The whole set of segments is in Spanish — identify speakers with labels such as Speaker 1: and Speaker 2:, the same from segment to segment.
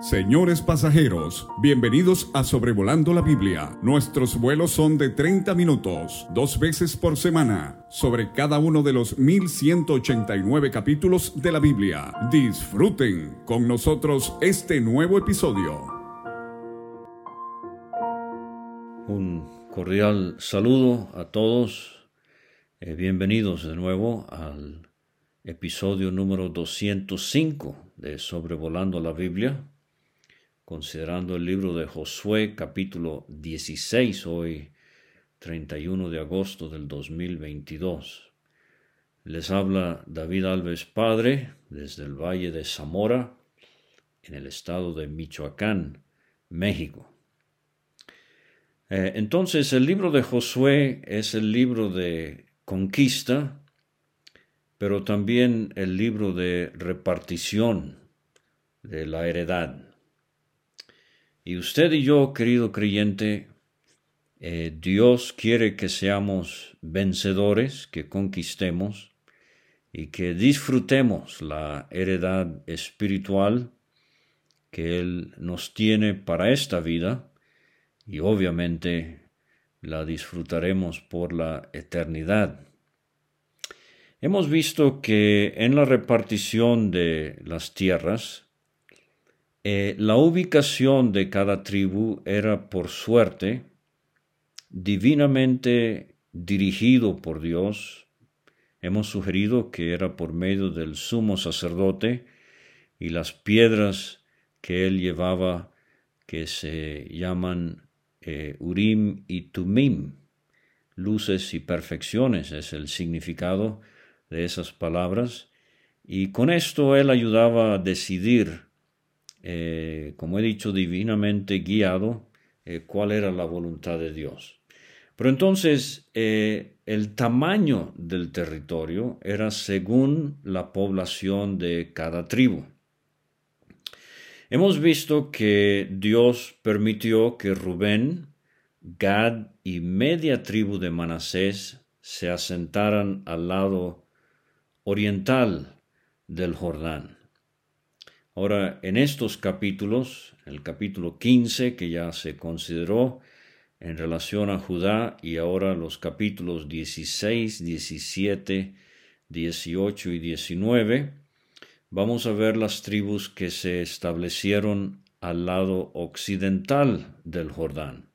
Speaker 1: Señores pasajeros, bienvenidos a Sobrevolando la Biblia. Nuestros vuelos son de 30 minutos, dos veces por semana, sobre cada uno de los 1189 capítulos de la Biblia. Disfruten con nosotros este nuevo episodio.
Speaker 2: Un cordial saludo a todos. Eh, bienvenidos de nuevo al episodio número 205 de Sobrevolando la Biblia considerando el libro de Josué capítulo 16, hoy 31 de agosto del 2022. Les habla David Alves Padre desde el Valle de Zamora, en el estado de Michoacán, México. Eh, entonces, el libro de Josué es el libro de conquista, pero también el libro de repartición de la heredad. Y usted y yo, querido creyente, eh, Dios quiere que seamos vencedores, que conquistemos y que disfrutemos la heredad espiritual que Él nos tiene para esta vida y obviamente la disfrutaremos por la eternidad. Hemos visto que en la repartición de las tierras, eh, la ubicación de cada tribu era por suerte, divinamente dirigido por Dios. Hemos sugerido que era por medio del sumo sacerdote y las piedras que él llevaba que se llaman eh, Urim y Tumim. Luces y perfecciones es el significado de esas palabras. Y con esto él ayudaba a decidir eh, como he dicho, divinamente guiado eh, cuál era la voluntad de Dios. Pero entonces eh, el tamaño del territorio era según la población de cada tribu. Hemos visto que Dios permitió que Rubén, Gad y media tribu de Manasés se asentaran al lado oriental del Jordán. Ahora, en estos capítulos, el capítulo 15 que ya se consideró en relación a Judá y ahora los capítulos 16, 17, 18 y 19, vamos a ver las tribus que se establecieron al lado occidental del Jordán.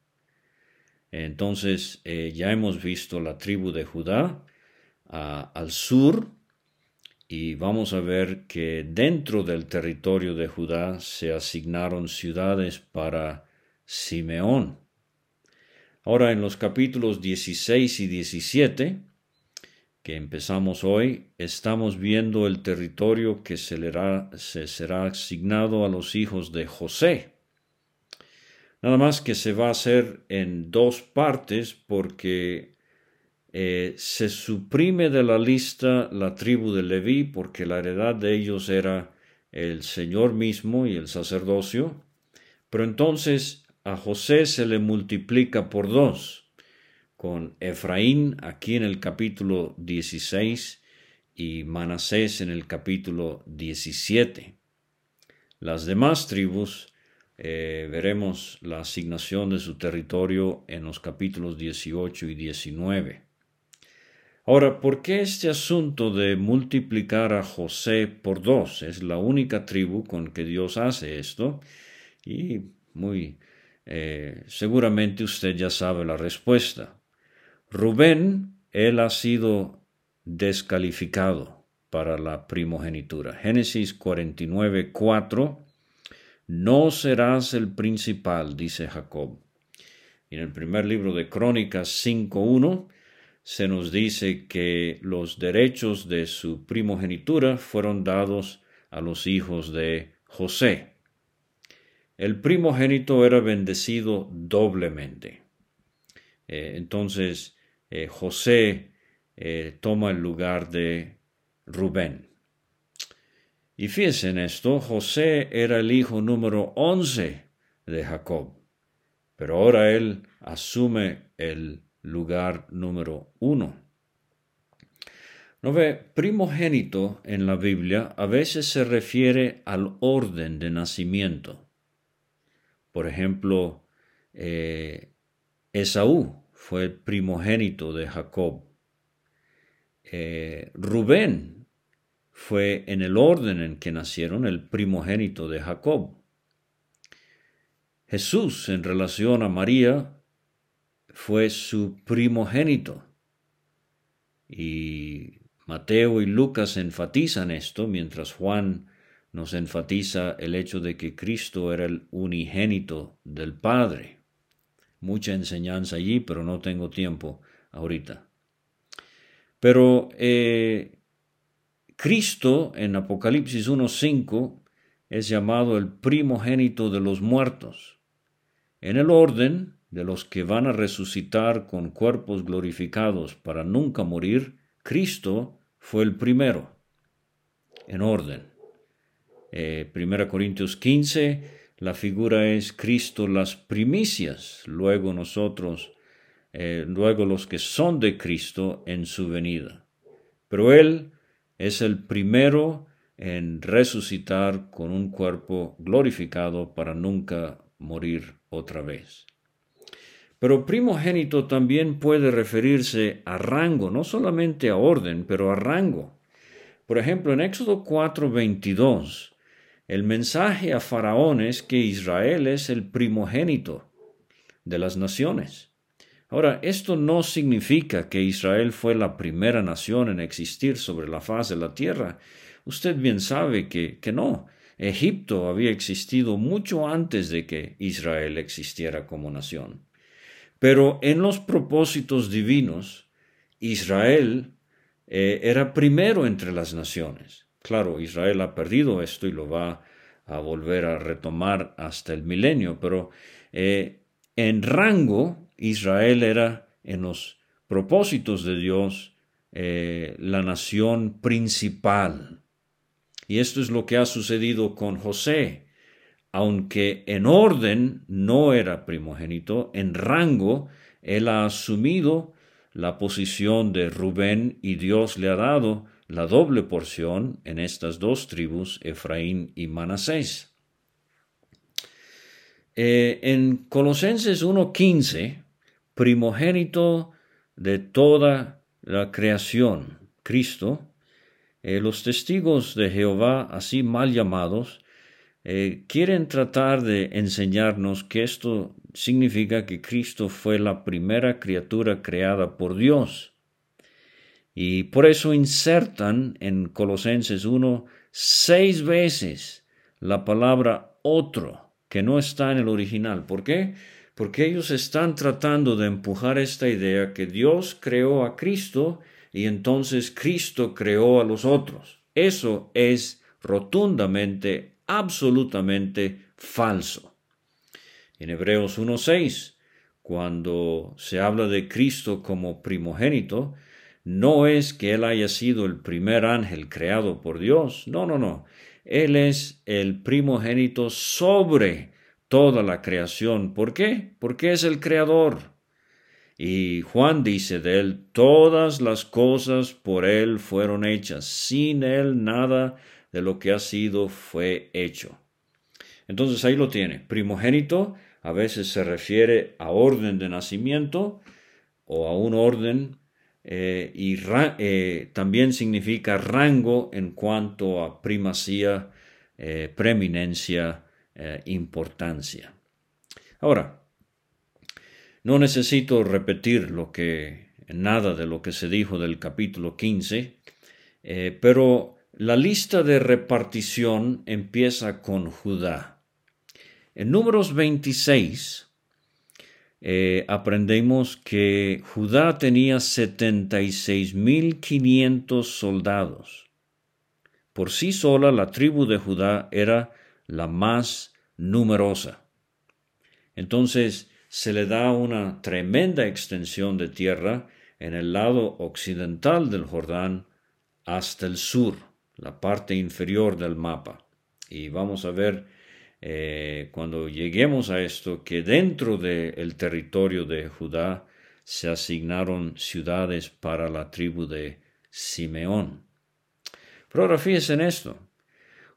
Speaker 2: Entonces, eh, ya hemos visto la tribu de Judá al sur, y vamos a ver que dentro del territorio de Judá se asignaron ciudades para Simeón. Ahora en los capítulos 16 y 17, que empezamos hoy, estamos viendo el territorio que se, se será asignado a los hijos de José. Nada más que se va a hacer en dos partes porque eh, se suprime de la lista la tribu de Leví porque la heredad de ellos era el Señor mismo y el sacerdocio, pero entonces a José se le multiplica por dos, con Efraín aquí en el capítulo 16 y Manasés en el capítulo 17. Las demás tribus eh, veremos la asignación de su territorio en los capítulos 18 y 19. Ahora, ¿por qué este asunto de multiplicar a José por dos? Es la única tribu con que Dios hace esto y muy eh, seguramente usted ya sabe la respuesta. Rubén, él ha sido descalificado para la primogenitura. Génesis 49, 4. No serás el principal, dice Jacob. Y en el primer libro de Crónicas 5.1 se nos dice que los derechos de su primogenitura fueron dados a los hijos de José. El primogénito era bendecido doblemente. Eh, entonces, eh, José eh, toma el lugar de Rubén. Y fíjense en esto, José era el hijo número once de Jacob, pero ahora él asume el lugar número uno. No ve, primogénito en la Biblia a veces se refiere al orden de nacimiento. Por ejemplo, eh, Esaú fue el primogénito de Jacob. Eh, Rubén fue en el orden en que nacieron el primogénito de Jacob. Jesús en relación a María fue su primogénito. Y Mateo y Lucas enfatizan esto, mientras Juan nos enfatiza el hecho de que Cristo era el unigénito del Padre. Mucha enseñanza allí, pero no tengo tiempo ahorita. Pero eh, Cristo en Apocalipsis 1.5 es llamado el primogénito de los muertos. En el orden de los que van a resucitar con cuerpos glorificados para nunca morir, Cristo fue el primero, en orden. Eh, 1 Corintios 15, la figura es Cristo las primicias, luego nosotros, eh, luego los que son de Cristo en su venida. Pero Él es el primero en resucitar con un cuerpo glorificado para nunca morir otra vez. Pero primogénito también puede referirse a rango, no solamente a orden, pero a rango. Por ejemplo, en Éxodo 4:22, el mensaje a Faraón es que Israel es el primogénito de las naciones. Ahora, esto no significa que Israel fue la primera nación en existir sobre la faz de la tierra. Usted bien sabe que, que no. Egipto había existido mucho antes de que Israel existiera como nación. Pero en los propósitos divinos, Israel eh, era primero entre las naciones. Claro, Israel ha perdido esto y lo va a volver a retomar hasta el milenio, pero eh, en rango Israel era en los propósitos de Dios eh, la nación principal. Y esto es lo que ha sucedido con José aunque en orden no era primogénito, en rango él ha asumido la posición de Rubén y Dios le ha dado la doble porción en estas dos tribus, Efraín y Manasés. Eh, en Colosenses 1.15, primogénito de toda la creación, Cristo, eh, los testigos de Jehová, así mal llamados, eh, quieren tratar de enseñarnos que esto significa que Cristo fue la primera criatura creada por Dios. Y por eso insertan en Colosenses 1 seis veces la palabra otro, que no está en el original. ¿Por qué? Porque ellos están tratando de empujar esta idea que Dios creó a Cristo y entonces Cristo creó a los otros. Eso es rotundamente absolutamente falso. En Hebreos 1.6, cuando se habla de Cristo como primogénito, no es que Él haya sido el primer ángel creado por Dios, no, no, no. Él es el primogénito sobre toda la creación. ¿Por qué? Porque es el creador. Y Juan dice de él, todas las cosas por él fueron hechas, sin él nada de lo que ha sido fue hecho. Entonces ahí lo tiene. Primogénito a veces se refiere a orden de nacimiento o a un orden eh, y eh, también significa rango en cuanto a primacía, eh, preeminencia, importancia. Ahora, no necesito repetir lo que nada de lo que se dijo del capítulo 15, pero la lista de repartición empieza con Judá. En números 26 eh, aprendemos que Judá tenía 76.500 soldados. Por sí sola la tribu de Judá era la más numerosa. Entonces se le da una tremenda extensión de tierra en el lado occidental del Jordán hasta el sur la parte inferior del mapa. Y vamos a ver eh, cuando lleguemos a esto que dentro del territorio de Judá se asignaron ciudades para la tribu de Simeón. Pero ahora fíjense en esto.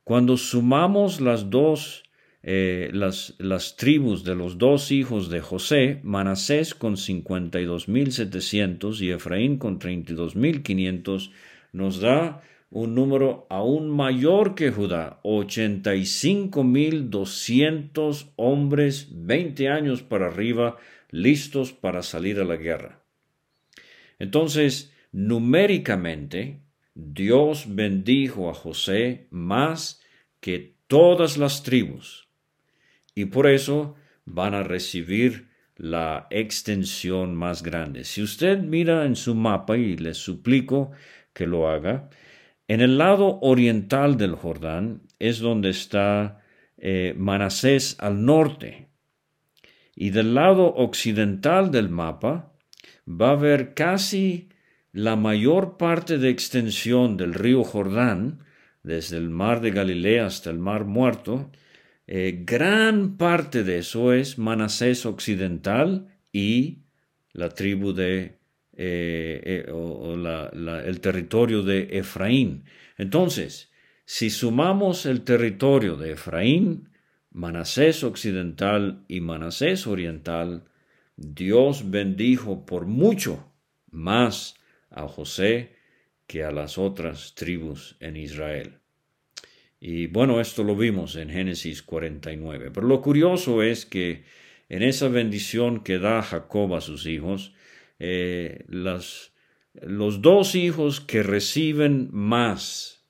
Speaker 2: Cuando sumamos las dos eh, las, las, tribus de los dos hijos de José, Manasés con 52.700 y Efraín con 32.500, nos da un número aún mayor que Judá, 85.200 hombres, 20 años para arriba, listos para salir a la guerra. Entonces, numéricamente, Dios bendijo a José más que todas las tribus, y por eso van a recibir la extensión más grande. Si usted mira en su mapa, y le suplico que lo haga, en el lado oriental del Jordán es donde está eh, Manasés al norte. Y del lado occidental del mapa va a haber casi la mayor parte de extensión del río Jordán, desde el mar de Galilea hasta el mar muerto, eh, gran parte de eso es Manasés occidental y la tribu de eh, eh, el territorio de Efraín. Entonces, si sumamos el territorio de Efraín, Manasés occidental y Manasés oriental, Dios bendijo por mucho más a José que a las otras tribus en Israel. Y bueno, esto lo vimos en Génesis 49. Pero lo curioso es que en esa bendición que da Jacob a sus hijos, eh, los dos hijos que reciben más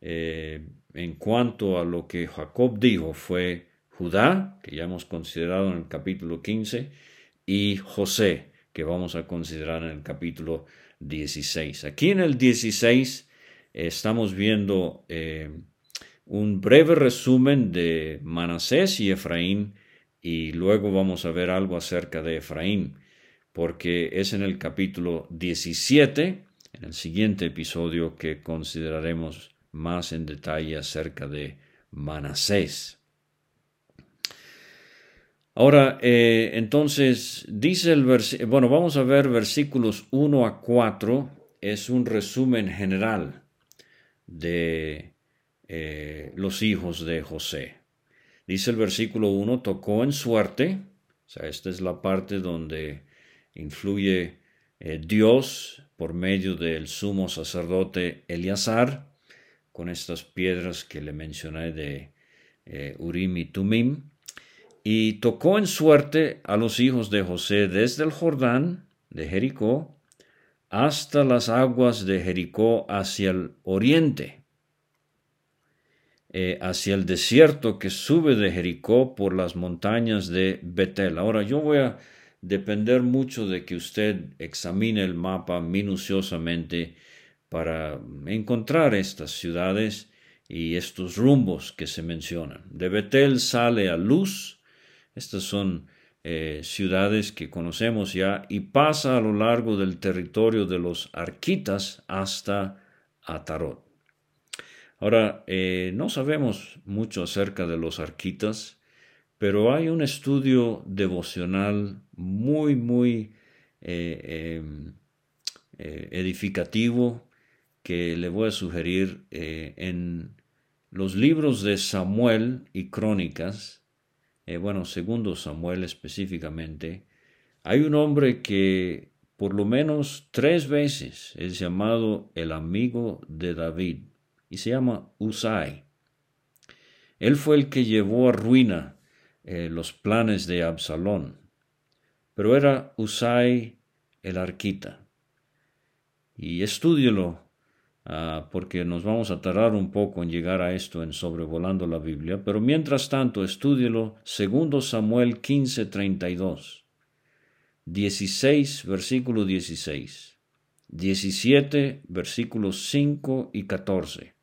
Speaker 2: eh, en cuanto a lo que Jacob dijo fue Judá, que ya hemos considerado en el capítulo 15, y José, que vamos a considerar en el capítulo 16. Aquí en el 16 estamos viendo eh, un breve resumen de Manasés y Efraín, y luego vamos a ver algo acerca de Efraín porque es en el capítulo 17, en el siguiente episodio, que consideraremos más en detalle acerca de Manasés. Ahora, eh, entonces, dice el versículo, bueno, vamos a ver versículos 1 a 4, es un resumen general de eh, los hijos de José. Dice el versículo 1, tocó en suerte, o sea, esta es la parte donde influye eh, Dios por medio del sumo sacerdote Eleazar, con estas piedras que le mencioné de eh, Urim y Tumim, y tocó en suerte a los hijos de José desde el Jordán de Jericó hasta las aguas de Jericó hacia el oriente, eh, hacia el desierto que sube de Jericó por las montañas de Betel. Ahora yo voy a depender mucho de que usted examine el mapa minuciosamente para encontrar estas ciudades y estos rumbos que se mencionan. De Betel sale a Luz, estas son eh, ciudades que conocemos ya, y pasa a lo largo del territorio de los arquitas hasta Atarot. Ahora, eh, no sabemos mucho acerca de los arquitas, pero hay un estudio devocional muy, muy eh, em, eh, edificativo que le voy a sugerir eh, en los libros de Samuel y Crónicas, bueno, segundo Samuel específicamente, hay un hombre que por lo menos tres veces es llamado el amigo de David y se llama Usai. Él fue el que llevó a ruina eh, los planes de Absalón, pero era Usai el arquita. Y estúdielo, ah, porque nos vamos a tardar un poco en llegar a esto en sobrevolando la Biblia, pero mientras tanto estúdielo, segundo Samuel 15, 32, 16, versículo 16, 17, versículos 5 y 14,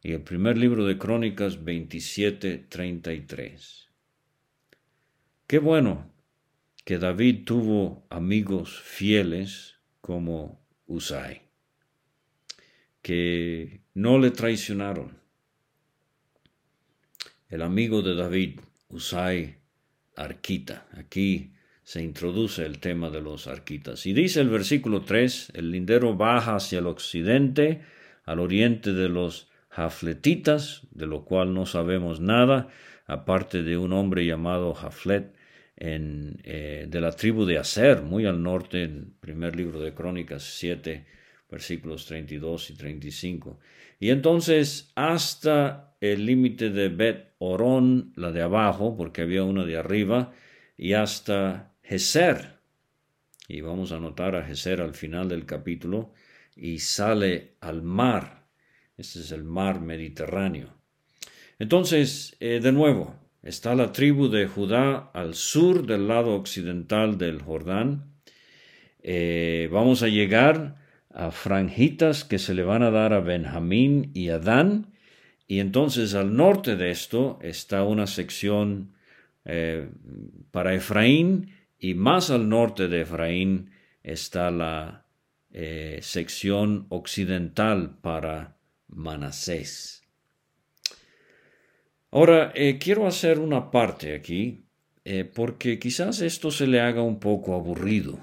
Speaker 2: y el primer libro de Crónicas 27, 33. Qué bueno que David tuvo amigos fieles como Usai, que no le traicionaron. El amigo de David, Usai Arquita. Aquí se introduce el tema de los arquitas. Y dice el versículo 3, el lindero baja hacia el occidente, al oriente de los jafletitas, de lo cual no sabemos nada, aparte de un hombre llamado Jaflet eh, de la tribu de Aser, muy al norte, en el primer libro de Crónicas 7, versículos 32 y 35. Y entonces hasta el límite de Bet Orón, la de abajo, porque había una de arriba, y hasta Geser. Y vamos a notar a Geser al final del capítulo, y sale al mar. Este es el mar Mediterráneo. Entonces, eh, de nuevo, está la tribu de Judá al sur del lado occidental del Jordán. Eh, vamos a llegar a franjitas que se le van a dar a Benjamín y a Dan. Y entonces al norte de esto está una sección eh, para Efraín y más al norte de Efraín está la eh, sección occidental para Manasés. Ahora, eh, quiero hacer una parte aquí, porque quizás esto se le haga un poco aburrido.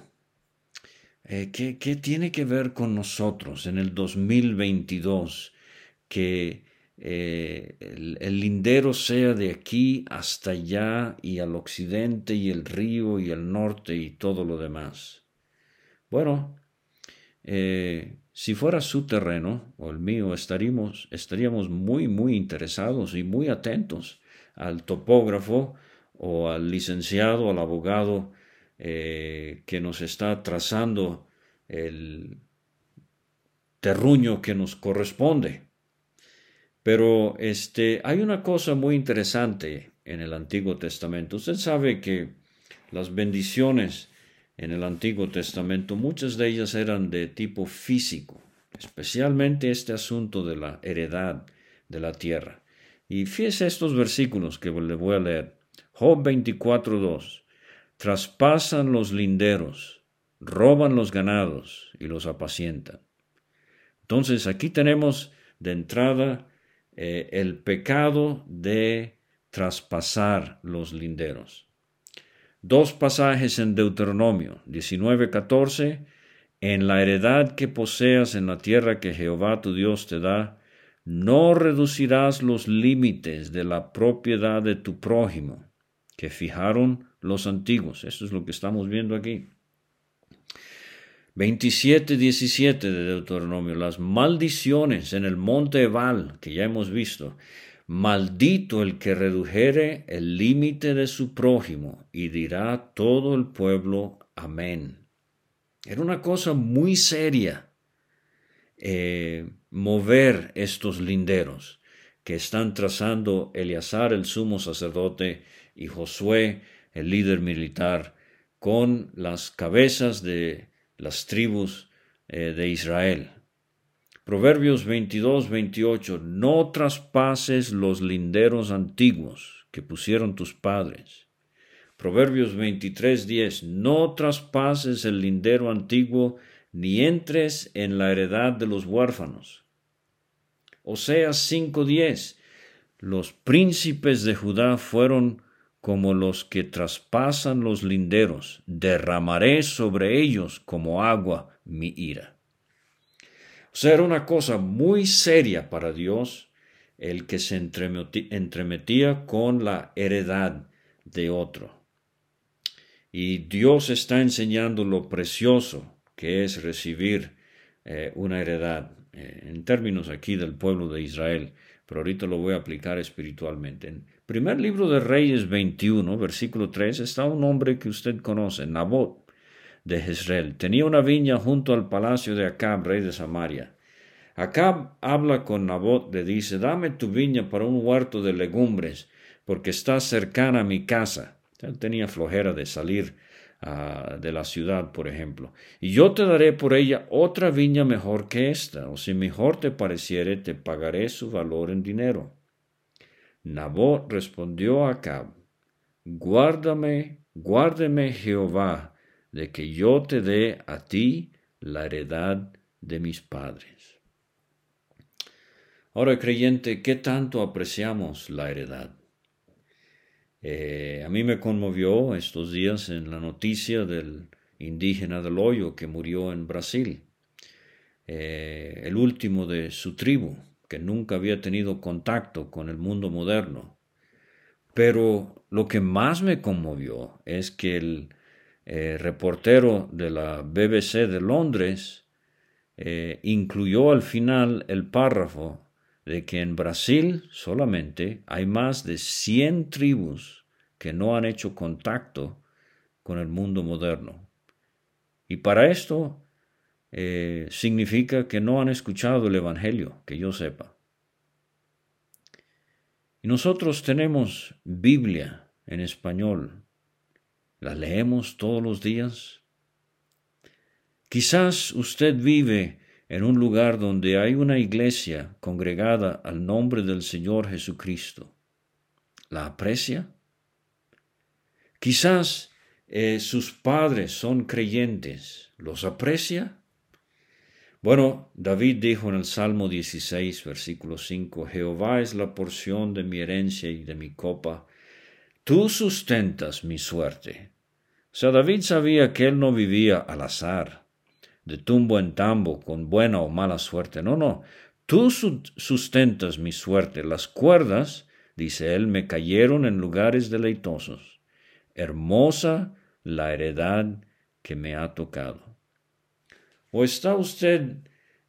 Speaker 2: Eh, ¿qué, tiene que ver con nosotros en el 2022? Que eh, el, lindero sea de aquí hasta allá y al occidente y el río y el norte y todo lo demás. Bueno, eh, si fuera su terreno o el mío, estaríamos, estaríamos muy, muy interesados y muy atentos al topógrafo o al licenciado, al abogado eh, que nos está trazando el terruño que nos corresponde. Pero este, hay una cosa muy interesante en el Antiguo Testamento. Usted sabe que las bendiciones en el Antiguo Testamento, muchas de ellas eran de tipo físico, especialmente este asunto de la heredad de la tierra. Y fíjese estos versículos que le voy a leer. Job 24.2 traspasan los linderos, roban los ganados y los apacientan. Entonces aquí tenemos de entrada eh, el pecado de traspasar los linderos. Dos pasajes en Deuteronomio 19:14, en la heredad que poseas en la tierra que Jehová tu Dios te da, no reducirás los límites de la propiedad de tu prójimo, que fijaron los antiguos. Eso es lo que estamos viendo aquí. 27, 17 de Deuteronomio, las maldiciones en el monte Ebal, que ya hemos visto. Maldito el que redujere el límite de su prójimo, y dirá todo el pueblo, amén. Era una cosa muy seria eh, mover estos linderos que están trazando Eleazar, el sumo sacerdote, y Josué, el líder militar, con las cabezas de las tribus eh, de Israel. Proverbios 22, 28. No traspases los linderos antiguos que pusieron tus padres. Proverbios 23, 10. No traspases el lindero antiguo ni entres en la heredad de los huérfanos. Oseas 5, 10. Los príncipes de Judá fueron como los que traspasan los linderos, derramaré sobre ellos como agua mi ira. O sea, era una cosa muy seria para Dios el que se entremetía con la heredad de otro. Y Dios está enseñando lo precioso que es recibir eh, una heredad, eh, en términos aquí del pueblo de Israel, pero ahorita lo voy a aplicar espiritualmente. En primer libro de Reyes 21, versículo 3, está un hombre que usted conoce, Nabot de Jezreel. Tenía una viña junto al palacio de Acab, rey de Samaria. Acab habla con Nabot, le dice, dame tu viña para un huerto de legumbres, porque está cercana a mi casa. Él tenía flojera de salir de la ciudad, por ejemplo. Y yo te daré por ella otra viña mejor que esta, o si mejor te pareciere, te pagaré su valor en dinero. Nabot respondió a Acab, Guárdame, guárdeme Jehová, de que yo te dé a ti la heredad de mis padres. Ahora, creyente, ¿qué tanto apreciamos la heredad? Eh, a mí me conmovió estos días en la noticia del indígena del hoyo que murió en Brasil, eh, el último de su tribu, que nunca había tenido contacto con el mundo moderno. Pero lo que más me conmovió es que el eh, reportero de la BBC de Londres eh, incluyó al final el párrafo de que en Brasil solamente hay más de 100 tribus que no han hecho contacto con el mundo moderno. Y para esto eh, significa que no han escuchado el Evangelio, que yo sepa. Y nosotros tenemos Biblia en español. ¿La leemos todos los días? Quizás usted vive en un lugar donde hay una iglesia congregada al nombre del Señor Jesucristo. ¿La aprecia? Quizás eh, sus padres son creyentes. ¿Los aprecia? Bueno, David dijo en el Salmo 16, versículo 5, Jehová es la porción de mi herencia y de mi copa. Tú sustentas mi suerte. O sea, David sabía que él no vivía al azar, de tumbo en tambo, con buena o mala suerte. No, no. Tú sustentas mi suerte. Las cuerdas, dice él, me cayeron en lugares deleitosos. Hermosa la heredad que me ha tocado. ¿O está usted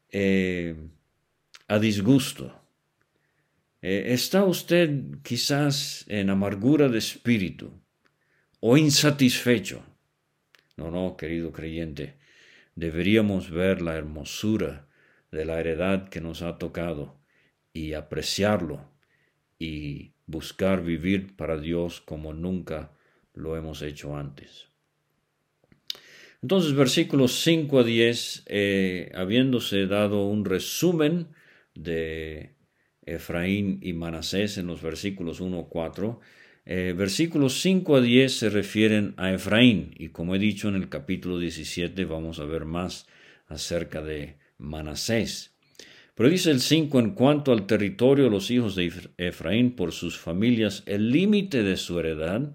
Speaker 2: eh, a disgusto? Eh, ¿Está usted quizás en amargura de espíritu o insatisfecho? No, no, querido creyente, deberíamos ver la hermosura de la heredad que nos ha tocado y apreciarlo y buscar vivir para Dios como nunca lo hemos hecho antes. Entonces, versículos 5 a 10, eh, habiéndose dado un resumen de Efraín y Manasés en los versículos 1 a 4, eh, versículos 5 a 10 se refieren a Efraín y como he dicho en el capítulo 17 vamos a ver más acerca de Manasés. Pero dice el 5 en cuanto al territorio de los hijos de Efraín por sus familias, el límite de su heredad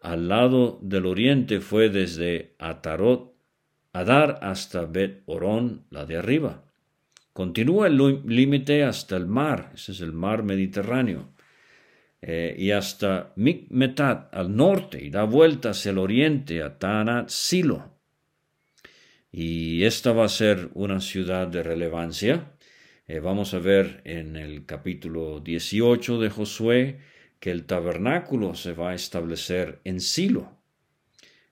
Speaker 2: al lado del oriente fue desde Atarot, Adar hasta Bet Orón, la de arriba. Continúa el límite hasta el mar, ese es el mar Mediterráneo, eh, y hasta Mikmetat al norte, y da vuelta hacia el oriente a Tanat Silo. Y esta va a ser una ciudad de relevancia. Eh, vamos a ver en el capítulo 18 de Josué que el tabernáculo se va a establecer en Silo.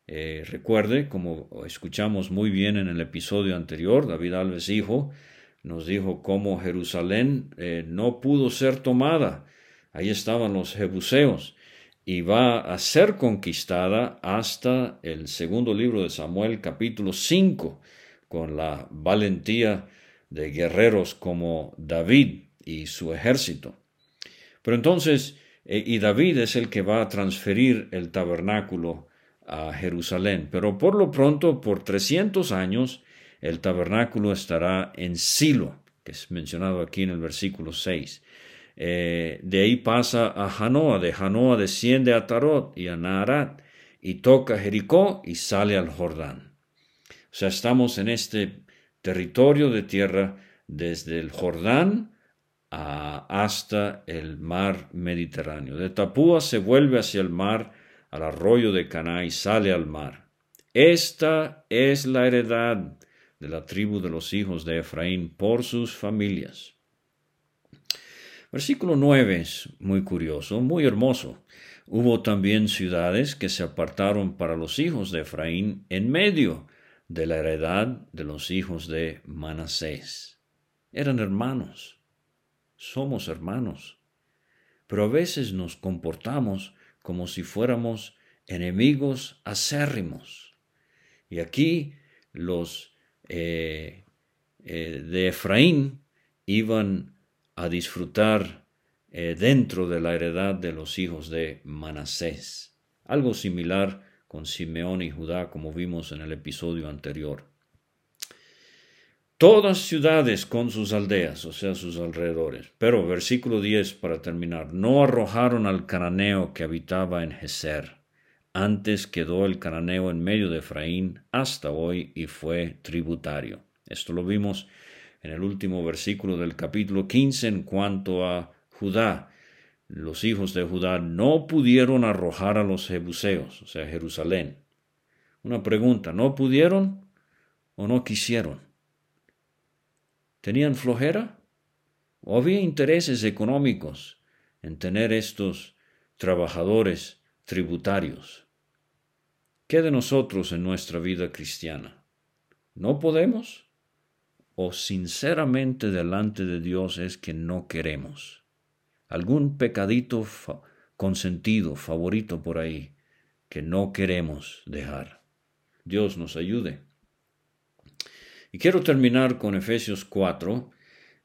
Speaker 2: Eh, recuerde, como escuchamos muy bien en el episodio anterior, David Alves hijo nos dijo cómo Jerusalén eh, no pudo ser tomada. Ahí estaban los jebuseos y va a ser conquistada hasta el segundo libro de Samuel capítulo 5 con la valentía de guerreros como David y su ejército. Pero entonces e, y David es el que va a transferir el tabernáculo a Jerusalén. Pero por lo pronto, por 300 años, el tabernáculo estará en Silo, que es mencionado aquí en el versículo 6. Eh, de ahí pasa a Janoa, de Janoa desciende a Tarot y a Naharat, y toca Jericó y sale al Jordán. O sea, estamos en este territorio de tierra desde el Jordán hasta el mar Mediterráneo. De Tapúa se vuelve hacia el mar, al arroyo de Caná y sale al mar. Esta es la heredad de la tribu de los hijos de Efraín por sus familias. Versículo 9 es muy curioso, muy hermoso. Hubo también ciudades que se apartaron para los hijos de Efraín en medio de la heredad de los hijos de Manasés. Eran hermanos somos hermanos, pero a veces nos comportamos como si fuéramos enemigos acérrimos. Y aquí los eh, eh, de Efraín iban a disfrutar eh, dentro de la heredad de los hijos de Manasés. Algo similar con Simeón y Judá como vimos en el episodio anterior todas ciudades con sus aldeas, o sea, sus alrededores. Pero versículo 10 para terminar, no arrojaron al cananeo que habitaba en Geser. Antes quedó el cananeo en medio de Efraín hasta hoy y fue tributario. Esto lo vimos en el último versículo del capítulo 15 en cuanto a Judá. Los hijos de Judá no pudieron arrojar a los jebuseos, o sea, Jerusalén. Una pregunta, ¿no pudieron o no quisieron? ¿Tenían flojera? ¿O había intereses económicos en tener estos trabajadores tributarios? ¿Qué de nosotros en nuestra vida cristiana? ¿No podemos? ¿O sinceramente delante de Dios es que no queremos? ¿Algún pecadito consentido, favorito por ahí, que no queremos dejar? Dios nos ayude. Y quiero terminar con Efesios 4.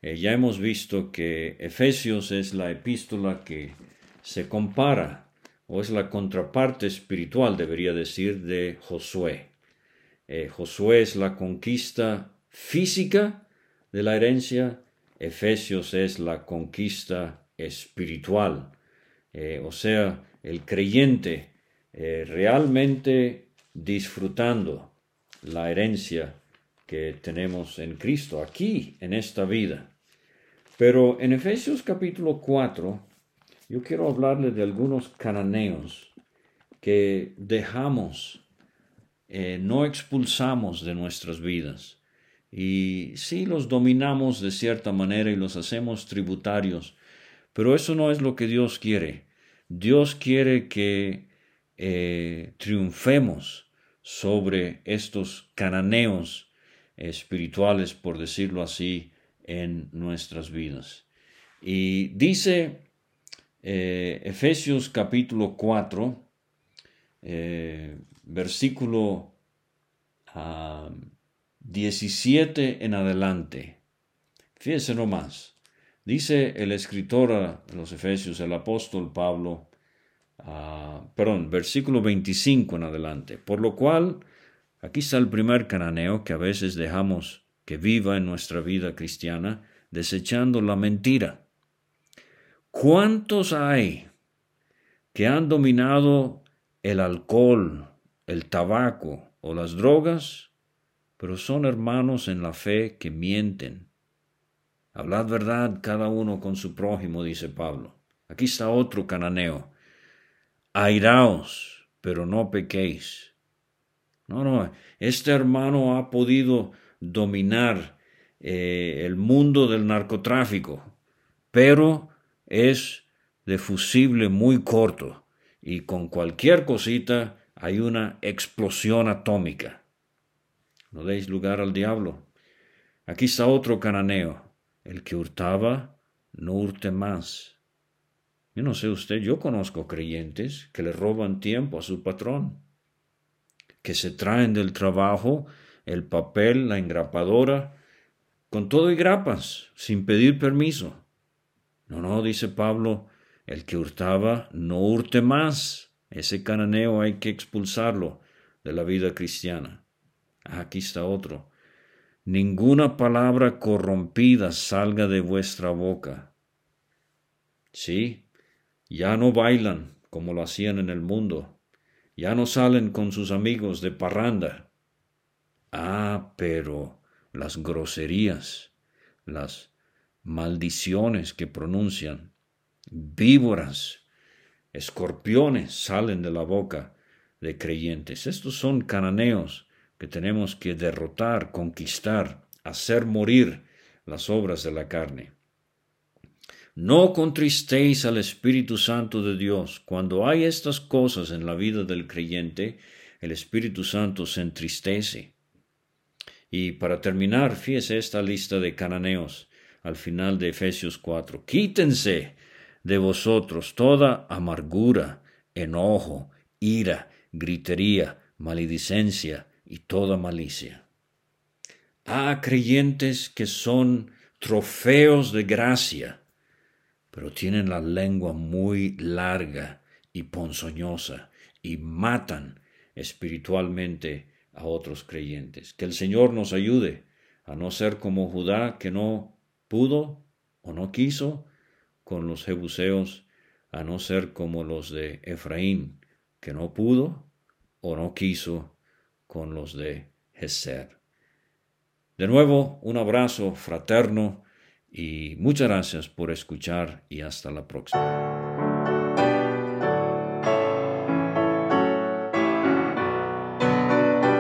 Speaker 2: Eh, ya hemos visto que Efesios es la epístola que se compara, o es la contraparte espiritual, debería decir, de Josué. Eh, Josué es la conquista física de la herencia, Efesios es la conquista espiritual, eh, o sea, el creyente realmente disfrutando la herencia que tenemos en Cristo, aquí, en esta vida. Pero en Efesios capítulo 4, yo quiero hablarle de algunos cananeos que dejamos, eh, no expulsamos de nuestras vidas. Y sí los dominamos de cierta manera y los hacemos tributarios, pero eso no es lo que Dios quiere. Dios quiere que eh, triunfemos sobre estos cananeos espirituales, por decirlo así, en nuestras vidas. Y dice eh, Efesios capítulo 4, eh, versículo 17 en adelante. Fíjese nomás. Dice el escritor a los Efesios, el apóstol Pablo, ah, perdón, versículo 25 en adelante. Por lo cual, Aquí está el primer cananeo que a veces dejamos que viva en nuestra vida cristiana, desechando la mentira. ¿Cuántos hay que han dominado el alcohol, el tabaco o las drogas, pero son hermanos en la fe que mienten? Hablad verdad cada uno con su prójimo, dice Pablo. Aquí está otro cananeo. Airaos, pero no pequéis. No, no, este hermano ha podido dominar eh, el mundo del narcotráfico, pero es de fusible muy corto y con cualquier cosita hay una explosión atómica. No deis lugar al diablo. Aquí está otro cananeo. El que hurtaba, no hurte más. Yo no sé usted, yo conozco creyentes que le roban tiempo a su patrón que se traen del trabajo, el papel, la engrapadora, con todo y grapas, sin pedir permiso. No, no, dice Pablo, el que hurtaba no hurte más. Ese cananeo hay que expulsarlo de la vida cristiana. Ah, aquí está otro. Ninguna palabra corrompida salga de vuestra boca. Sí, ya no bailan como lo hacían en el mundo ya no salen con sus amigos de parranda. Ah, pero las groserías, las maldiciones que pronuncian, víboras, escorpiones salen de la boca de creyentes. Estos son cananeos que tenemos que derrotar, conquistar, hacer morir las obras de la carne. No contristéis al Espíritu Santo de Dios. Cuando hay estas cosas en la vida del creyente, el Espíritu Santo se entristece. Y para terminar, fíjese esta lista de cananeos al final de Efesios 4. Quítense de vosotros toda amargura, enojo, ira, gritería, maledicencia y toda malicia. Ah, creyentes que son trofeos de gracia, pero tienen la lengua muy larga y ponzoñosa y matan espiritualmente a otros creyentes. Que el Señor nos ayude a no ser como Judá que no pudo o no quiso con los jebuseos, a no ser como los de Efraín que no pudo o no quiso con los de Geser. De nuevo, un abrazo fraterno y muchas gracias por escuchar y hasta la próxima.